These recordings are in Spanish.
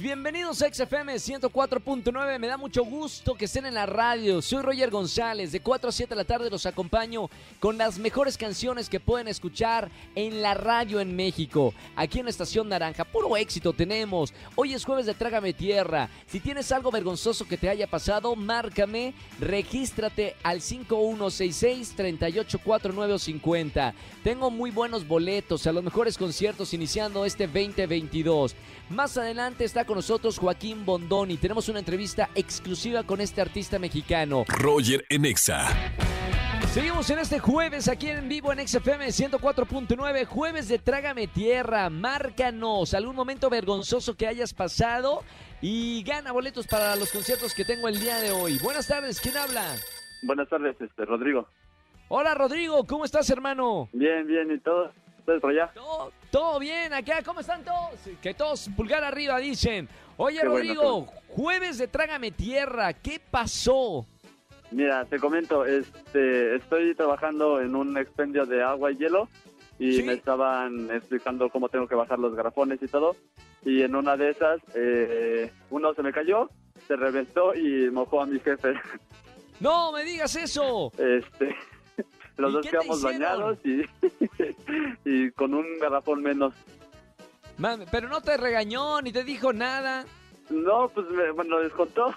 Bienvenidos a XFM 104.9. Me da mucho gusto que estén en la radio. Soy Roger González. De 4 a 7 de la tarde los acompaño con las mejores canciones que pueden escuchar en la radio en México. Aquí en la Estación Naranja, puro éxito tenemos. Hoy es jueves de Trágame Tierra. Si tienes algo vergonzoso que te haya pasado, márcame, regístrate al 5166-384950. Tengo muy buenos boletos a los mejores conciertos iniciando este 2022. Más adelante está con nosotros Joaquín Bondoni. Tenemos una entrevista exclusiva con este artista mexicano. Roger en Exa. Seguimos en este jueves aquí en vivo en XFM 104.9, jueves de Trágame Tierra. Márcanos algún momento vergonzoso que hayas pasado y gana boletos para los conciertos que tengo el día de hoy. Buenas tardes, ¿quién habla? Buenas tardes, este, Rodrigo. Hola Rodrigo, ¿cómo estás hermano? Bien, bien, ¿y todo? ¿Ustedes por allá? Todo, todo bien acá, ¿cómo están todos? Que todos pulgar arriba dicen. Oye Qué bueno, Rodrigo, jueves de Trágame Tierra, ¿qué pasó? Mira, te comento, este, estoy trabajando en un expendio de agua y hielo y Sí. me estaban explicando cómo tengo que bajar los garrafones y todo. Y en una de esas, eh, uno se me cayó, se reventó y mojó a mi jefe. No me digas eso. Este, los ¿Y dos quedamos bañados y, y con un garrafón menos. Mami, pero no te regañó ni te dijo nada. No, pues me, bueno, descontó,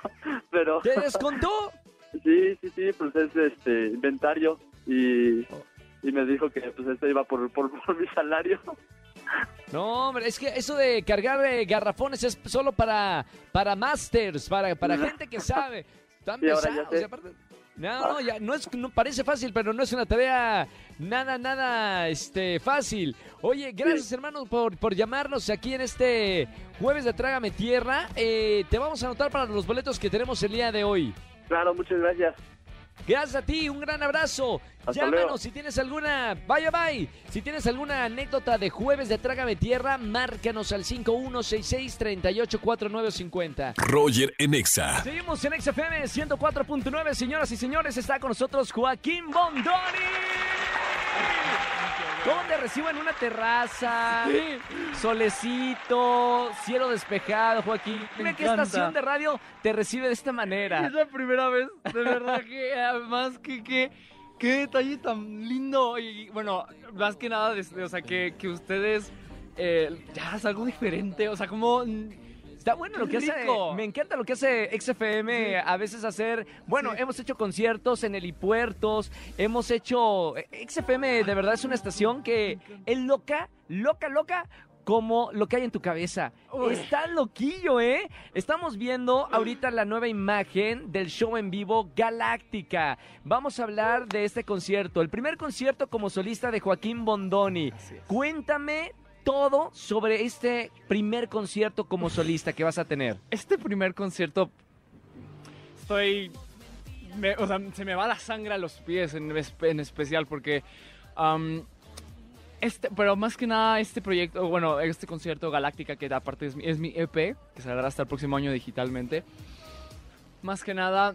pero ¿Te descontó? Sí, sí, sí, pues es este inventario y, y me dijo que pues este iba por, por, por mi salario. No, hombre, es que eso de cargar eh, garrafones es solo para, para masters, para, para gente que sabe. Tan Y ahora o sea, aparte- no, no, ya no es, no parece fácil, pero no es una tarea nada, nada, este, fácil. Oye, gracias hermano por, por llamarnos aquí en este jueves de Trágame Tierra. Eh, te vamos a anotar para los boletos que tenemos el día de hoy. Claro, muchas gracias. Gracias a ti, un gran abrazo. Hasta Llámanos luego. si tienes alguna, vaya bye. Si tienes alguna anécdota de jueves de Trágame Tierra, márcanos al 5166-384950. Roger en Exa. Seguimos en XFM 104.9, señoras y señores, está con nosotros Joaquín Bondoni. ¿Cómo te recibo en una terraza? Solecito, cielo despejado, Joaquín. Dime qué estación de radio te recibe de esta manera. Es la primera vez, de verdad que además que, que qué detalle tan lindo y bueno, más que nada, o sea, que, que ustedes eh, ya es algo diferente, o sea, como Está bueno lo que hace. Me encanta lo que hace XFM. A veces hacer. Bueno, Sí. hemos hecho conciertos en helipuertos. Hemos hecho. XFM de verdad es una estación que es loca, loca, loca. Como lo que hay en tu cabeza. Uy. Está loquillo, ¿eh? Estamos viendo ahorita la nueva imagen del show en vivo Galáctica. Vamos a hablar de este concierto. El primer concierto como solista de Joaquín Bondoni. Cuéntame todo sobre este primer concierto como solista que vas a tener. este primer concierto estoy o sea, se me va la sangre a los pies en, espe- en especial porque este, pero más que nada este proyecto, bueno, este concierto Galáctica que aparte es mi, es mi EP, que saldrá hasta el próximo año digitalmente. Más que nada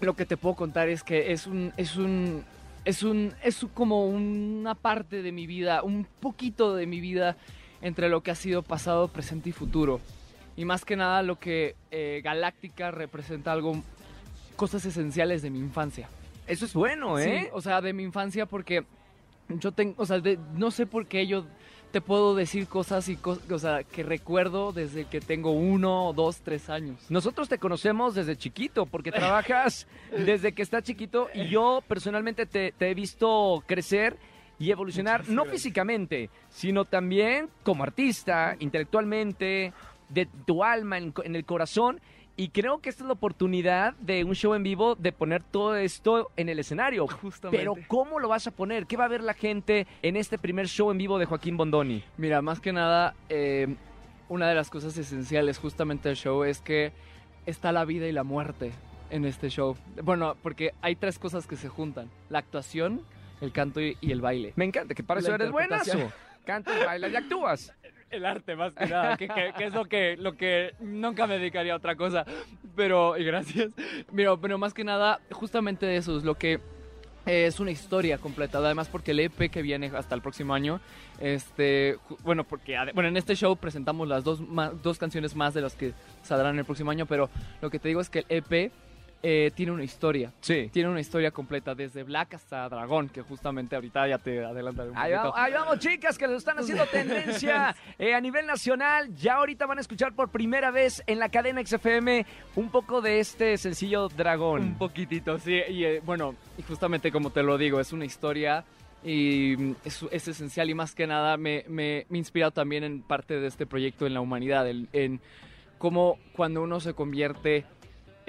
lo que te puedo contar es que es un es un es un es como una parte de mi vida, un poquito de mi vida entre lo que ha sido pasado, presente y futuro. Y más que nada lo que eh, Galáctica representa algo, cosas esenciales de mi infancia. Eso es bueno, Sí, ¿eh? o sea, de mi infancia porque yo tengo, o sea, de- no sé por qué yo te puedo decir cosas y cos- o sea, que recuerdo desde que tengo uno, dos, tres años. Nosotros te conocemos desde chiquito, porque trabajas desde que estás chiquito y yo personalmente te, te he visto crecer y evolucionar, no físicamente, sino también como artista, intelectualmente, de tu alma, en, en el corazón. Y creo que esta es la oportunidad de un show en vivo de poner todo esto en el escenario. Justamente. Pero ¿cómo lo vas a poner? ¿Qué va a ver la gente en este primer show en vivo de Joaquín Bondoni? Mira, más que nada, eh, una de las cosas esenciales justamente del show es que está la vida y la muerte en este show. Bueno, porque hay tres cosas que se juntan. La actuación, el canto y, y el baile. Me encanta, que para La eso eres buenazo. Cantas, bailas y actúas. el arte más que nada, que, que- que es lo que, lo que nunca me dedicaría a otra cosa. Pero, y gracias. Pero, pero más que nada, justamente eso es lo que eh, es una historia completa. Además, porque el EP que viene hasta el próximo año, este, bueno, porque bueno, en este show presentamos las dos, ma- dos canciones más de las que saldrán el próximo año, pero lo que te digo es que el EP eh, tiene una historia. Sí. Tiene una historia completa, desde Black hasta Dragón, que justamente ahorita ya te adelantaré un Ahí poquito. vamos, ahí vamos, chicas, que lo están haciendo tendencia eh, a nivel nacional. Ya ahorita van a escuchar por primera vez en la cadena XFM un poco de este sencillo Dragón. Un poquitito, sí. Y eh, bueno, y justamente como te lo digo, es una historia y mm, es, es esencial y más que nada me, me, me ha inspirado también en parte de este proyecto en la humanidad, en, en cómo cuando uno se convierte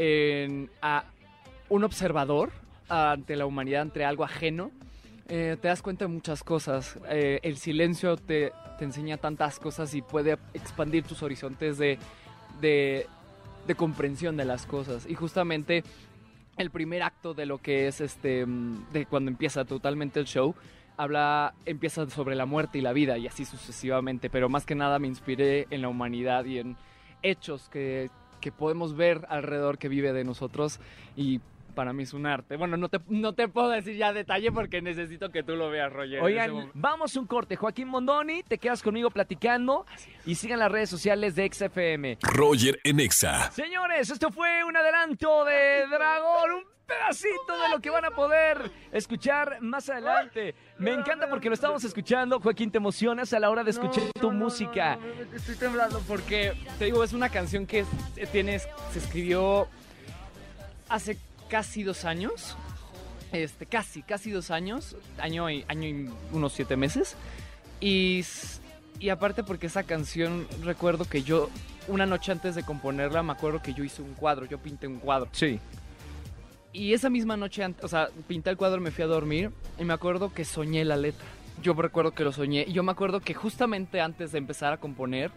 en a un observador ante la humanidad, ante algo ajeno, eh, te das cuenta de muchas cosas. Eh, el silencio te, te enseña tantas cosas y puede expandir tus horizontes de, de, de comprensión de las cosas. Y justamente el primer acto de lo que es este, de cuando empieza totalmente el show, habla, empieza sobre la muerte y la vida y así sucesivamente. Pero más que nada me inspiré en la humanidad y en hechos que, que podemos ver alrededor que vive de nosotros y para mí es un arte. Bueno, no te, no te puedo decir ya detalle porque necesito que tú lo veas, Roger. Oigan, vamos un corte. Joaquín Mondoni, te quedas conmigo platicando y sigan las redes sociales de XFM. Roger en Exa. Señores, esto fue un adelanto de Dragón, un pedacito de lo que van a poder escuchar más adelante. Me encanta porque lo estamos escuchando. Joaquín, ¿te emocionas a la hora de escuchar No, tu no, música? no, no, estoy temblando porque, te digo, es una canción que es- tienes, se escribió hace casi dos años. Este, casi, casi dos años. Año y, año y unos siete meses. Y, y aparte porque esa canción, recuerdo que yo, una noche antes de componerla, me acuerdo que yo hice un cuadro, yo pinté un cuadro. Sí. Y esa misma noche, o sea, pinté el cuadro, me fui a dormir y me acuerdo que soñé la letra. Yo recuerdo que lo soñé y yo me acuerdo que justamente antes de empezar a componer,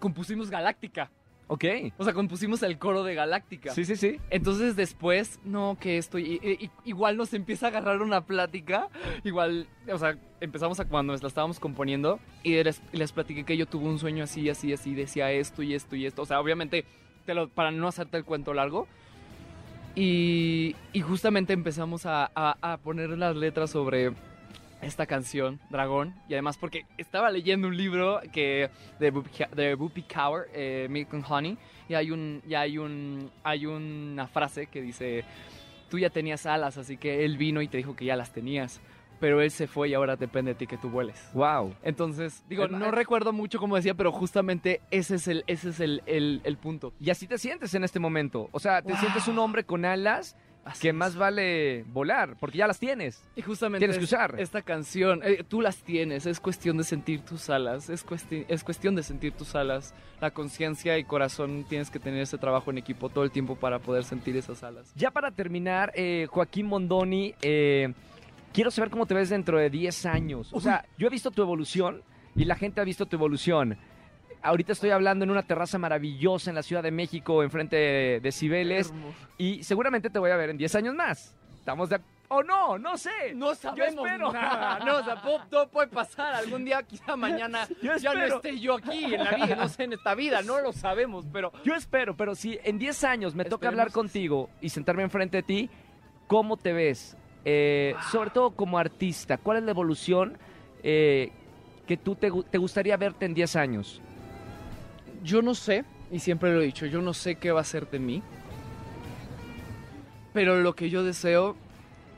compusimos Galáctica. Ok. O sea, compusimos el coro de Galáctica. Sí, sí, sí. Entonces después, no, que esto, y- igual nos empieza a agarrar una plática, igual, o sea, empezamos a cuando la estábamos componiendo y les, les platiqué que yo tuve un sueño así, así, así, decía esto y esto y esto, o sea, obviamente, te lo, para no hacerte el cuento largo, y, y justamente empezamos a, a- a poner las letras sobre esta canción, Dragón, y además porque estaba leyendo un libro que de de Whoopi Cowher, eh, Milk and Honey, y hay un y hay un hay una frase que dice tú ya tenías alas así que él vino y te dijo que ya las tenías pero él se fue y ahora depende de ti que tú vueles Wow. entonces digo no recuerdo mucho como decía pero justamente ese es el ese es el, el, el punto Y así te sientes en este momento. O sea, te Wow. sientes un hombre con alas Así que es. más vale volar, porque ya las tienes. y justamente tienes que usar. esta canción eh, tú las tienes es cuestión de sentir tus alas es, cuesti- es cuestión de sentir tus alas la conciencia y corazón tienes que tener ese trabajo en equipo todo el tiempo para poder sentir esas alas Ya para terminar, eh, Joaquín Mondoni, eh, quiero saber cómo te ves dentro de 10 años. O sea, yo he visto tu evolución y la gente ha visto tu evolución. Ahorita estoy hablando en una terraza maravillosa en la Ciudad de México, enfrente de, de Cibeles, y seguramente te voy a ver en 10 años más. ¿Estamos de ¿O no? No sé. No sabemos espero. nada. No, o sea, todo puede pasar. Algún día, quizá mañana, Yo ya no esté yo aquí en la vida, no sé, en esta vida, no lo sabemos, pero Yo espero, pero si en 10 años me toca hablar contigo y sentarme enfrente de ti, ¿cómo te ves? Eh, sobre todo como artista, ¿cuál es la evolución eh, que tú te gustaría verte en 10 años? Yo no sé, y siempre lo he dicho, yo no sé qué va a ser de mí. Pero lo que yo deseo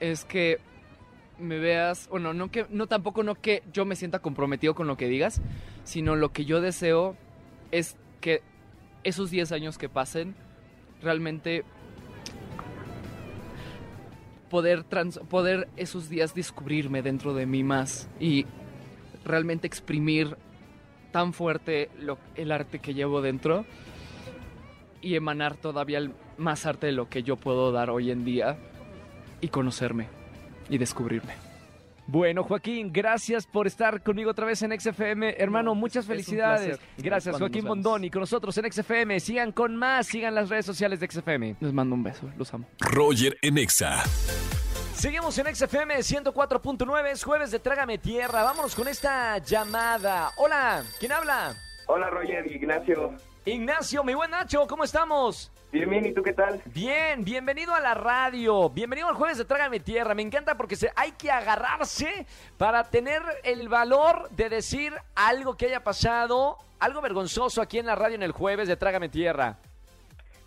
es que me veas, bueno, no que no tampoco no que yo me sienta comprometido con lo que digas, sino lo que yo deseo es que esos 10 años que pasen realmente poder trans- poder esos días descubrirme dentro de mí más y realmente exprimir tan fuerte lo- el arte que llevo dentro y emanar todavía el- más arte de lo que yo puedo dar hoy en día y conocerme y descubrirme. Bueno, Joaquín, gracias por estar conmigo otra vez en XFM. Hermano, No, muchas felicidades. Gracias, Cuando Joaquín. Bondoni, con nosotros en XFM. Sigan con más, sigan las redes sociales de XFM. Les mando un beso, los amo. Roger en Exa. Seguimos en XFM 104.9, es jueves de Trágame Tierra. Vámonos con esta llamada. Hola, ¿quién habla? Hola Roger, Ignacio. Ignacio, mi buen Nacho, ¿cómo estamos? Bien, bien, ¿y tú qué tal? Bien, bienvenido a la radio, bienvenido al jueves de Trágame Tierra. Me encanta porque se, hay que agarrarse para tener el valor de decir algo que haya pasado, algo vergonzoso aquí en la radio en el jueves de Trágame Tierra.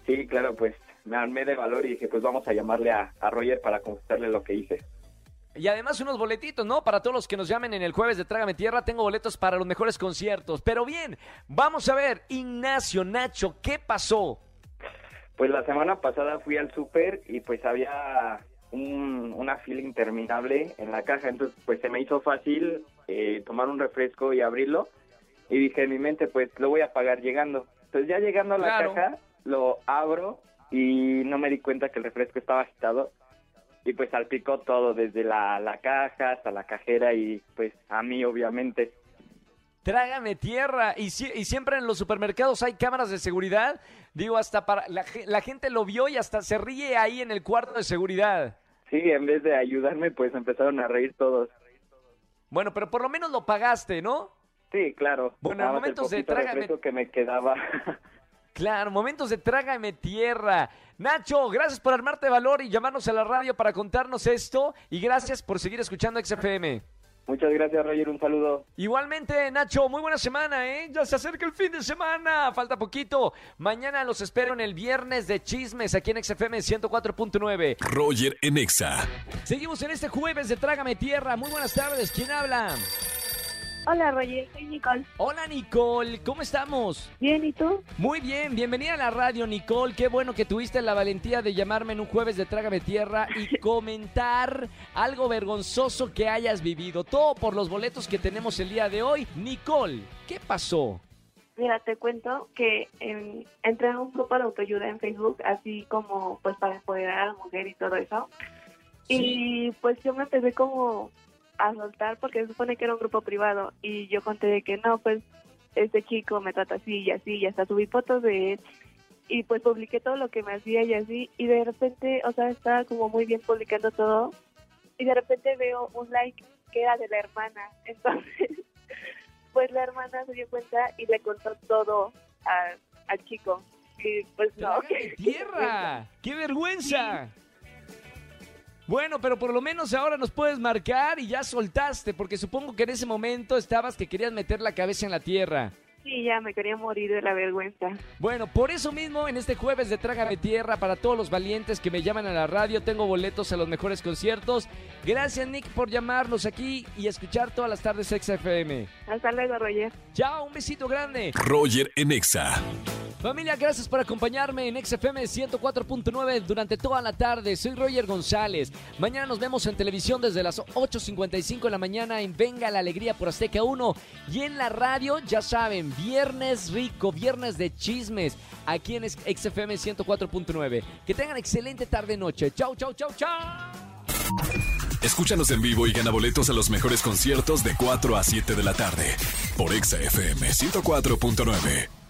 Sí, claro, pues me armé de valor y dije, pues vamos a llamarle a, a Roger para confesarle lo que hice. Y además unos boletitos, ¿no? Para todos los que nos llamen en el jueves de Trágame Tierra, tengo boletos para los mejores conciertos. Pero bien, vamos a ver, Ignacio, Nacho, ¿qué pasó? Pues la semana pasada fui al súper y pues había un- una fila interminable en la caja, entonces pues se me hizo fácil eh, tomar un refresco y abrirlo y dije en mi mente pues lo voy a pagar llegando. Entonces ya llegando a la Claro. caja lo abro y no me di cuenta que el refresco estaba agitado y pues salpicó todo desde la, la caja hasta la cajera y pues a mí obviamente. Trágame Tierra. Y, si- y siempre en los supermercados hay cámaras de seguridad. Digo, hasta para... La, la gente lo vio y hasta se ríe ahí en el cuarto de seguridad. Sí, en vez de ayudarme pues empezaron a reír todos. Bueno, pero por lo menos lo pagaste, ¿no? Sí, claro. Bueno, en el momentos de trágame- que me quedaba. Claro, momentos de Trágame Tierra. Nacho, gracias por armarte valor y llamarnos a la radio para contarnos esto. Y gracias por seguir escuchando XFM. Muchas gracias, Roger. Un saludo. Igualmente, Nacho, muy buena semana, ¿eh? Ya se acerca el fin de semana, falta poquito. Mañana los espero en el viernes de chismes aquí en XFM 104.9. Roger en Exa. Seguimos en este jueves de Trágame Tierra. Muy buenas tardes, ¿quién habla? Hola Roger, soy Nicole. Hola, Nicole, ¿cómo estamos? Bien, ¿y tú? Muy bien, bienvenida a la radio, Nicole. Qué bueno que tuviste la valentía de llamarme en un jueves de Trágame Tierra y comentar algo vergonzoso que hayas vivido. Todo por los boletos que tenemos el día de hoy. Nicole, ¿qué pasó? Mira, te cuento que em, entré en un grupo de autoayuda en Facebook, así como pues para empoderar a la mujer y todo eso. Y pues yo me empecé como a soltar porque se supone que era un grupo privado y yo conté de que no, pues este chico me trata así y así y hasta subí fotos de él y pues publiqué todo lo que me hacía y así y de repente, o sea, estaba como muy bien publicando todo y de repente veo un like que era de la hermana, entonces pues la hermana se dio cuenta y le contó todo a- al chico y pues no, ¡Trágame Tierra! ¡Qué vergüenza! Bueno, pero por lo menos ahora nos puedes marcar y ya soltaste, porque supongo que en ese momento estabas que querías meter la cabeza en la tierra. Sí, ya me quería morir de la vergüenza. Bueno, por eso mismo en este jueves de Trágame Tierra, para todos los valientes que me llaman a la radio, tengo boletos a los mejores conciertos. Gracias Nick por llamarnos aquí y escuchar todas las tardes XFM. Hasta luego, Roger. Chao, un besito grande. Roger en Exa. Familia, gracias por acompañarme en XFM 104.9 durante toda la tarde. Soy Roger González. Mañana nos vemos en televisión desde las 8.55 de la mañana en Venga la Alegría por Azteca 1. Y en la radio, ya saben, viernes rico, viernes de chismes, aquí en XFM 104.9. Que tengan excelente tarde-noche. Chau, chau, chau, chau. Escúchanos en vivo y gana boletos a los mejores conciertos de 4 a 7 de la tarde. Por Exa FM 104.9.